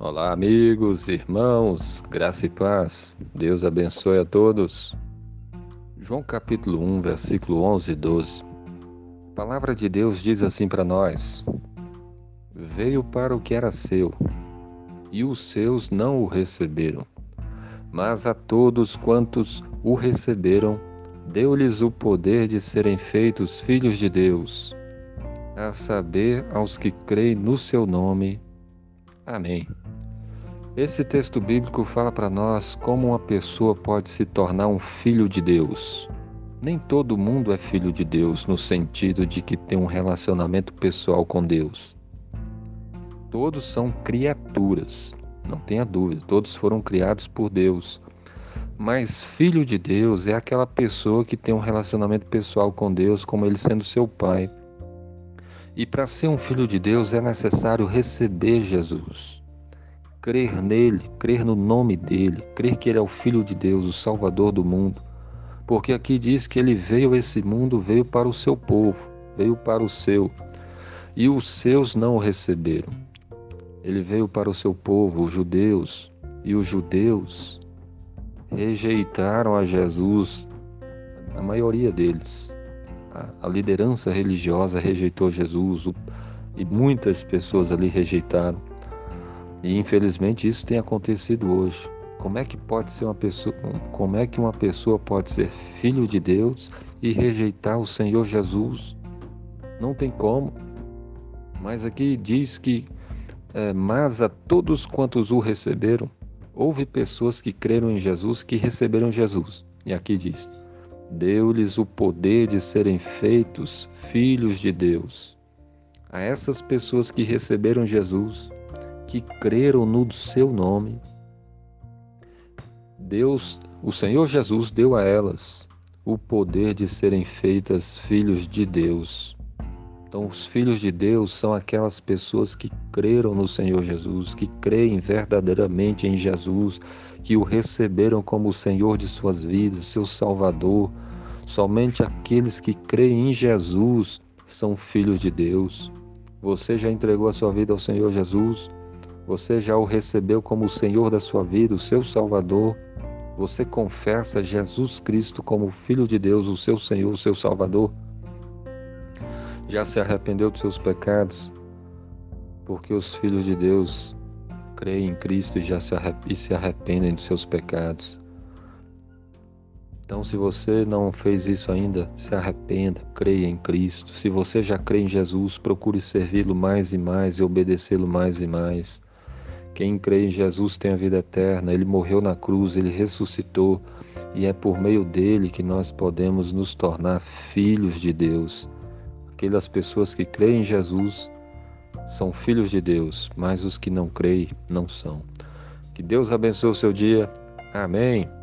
Olá, amigos, irmãos, graça e paz. Deus abençoe a todos. João capítulo 1, versículo 11 e 12. A palavra de Deus diz assim para nós: Veio para o que era seu, e os seus não o receberam. Mas a todos quantos o receberam, deu-lhes o poder de serem feitos filhos de Deus, a saber, aos que creem no seu nome. Amém. Esse texto bíblico fala para nós como uma pessoa pode se tornar um filho de Deus. Nem todo mundo é filho de Deus no sentido de que tem um relacionamento pessoal com Deus. Todos são criaturas, não tenha dúvida, todos foram criados por Deus. Mas filho de Deus é aquela pessoa que tem um relacionamento pessoal com Deus, como ele sendo seu pai. E para ser um filho de Deus é necessário receber Jesus crer nele, crer no nome dele, crer que ele é o Filho de Deus, o Salvador do mundo. Porque aqui diz que ele veio a esse mundo, veio para o seu povo, veio para o seu, e os seus não o receberam. Ele veio para o seu povo, os judeus, e os judeus rejeitaram a Jesus, a maioria deles. A, liderança religiosa rejeitou Jesus, o, e muitas pessoas ali rejeitaram. E infelizmente isso tem acontecido hoje. Como é que pode ser uma pessoa, como é que uma pessoa pode ser filho de Deus e rejeitar o Senhor Jesus? Não tem como. Mas aqui diz que é, mas a todos quantos o receberam, houve pessoas que creram em Jesus que receberam Jesus. E aqui diz: deu-lhes o poder de serem feitos filhos de Deus. A essas pessoas que receberam Jesus, que creram no seu nome, Deus, o Senhor Jesus deu a elas o poder de serem feitas filhos de Deus. Então, os filhos de Deus são aquelas pessoas que creram no Senhor Jesus, que creem verdadeiramente em Jesus, que o receberam como o Senhor de suas vidas, seu Salvador. Somente aqueles que creem em Jesus são filhos de Deus. Você já entregou a sua vida ao Senhor Jesus? Você já o recebeu como o Senhor da sua vida, o seu Salvador. Você confessa Jesus Cristo como Filho de Deus, o seu Senhor, o seu Salvador. Já se arrependeu dos seus pecados, porque os filhos de Deus creem em Cristo e já se, e se arrependem dos seus pecados. Então, se você não fez isso ainda, se arrependa, creia em Cristo. Se você já crê em Jesus, procure servi-lo mais e mais e obedecê-lo mais e mais. Quem crê em Jesus tem a vida eterna. Ele morreu na cruz, ele ressuscitou e é por meio dele que nós podemos nos tornar filhos de Deus. Aquelas pessoas que creem em Jesus são filhos de Deus, mas os que não creem não são. Que Deus abençoe o seu dia. Amém.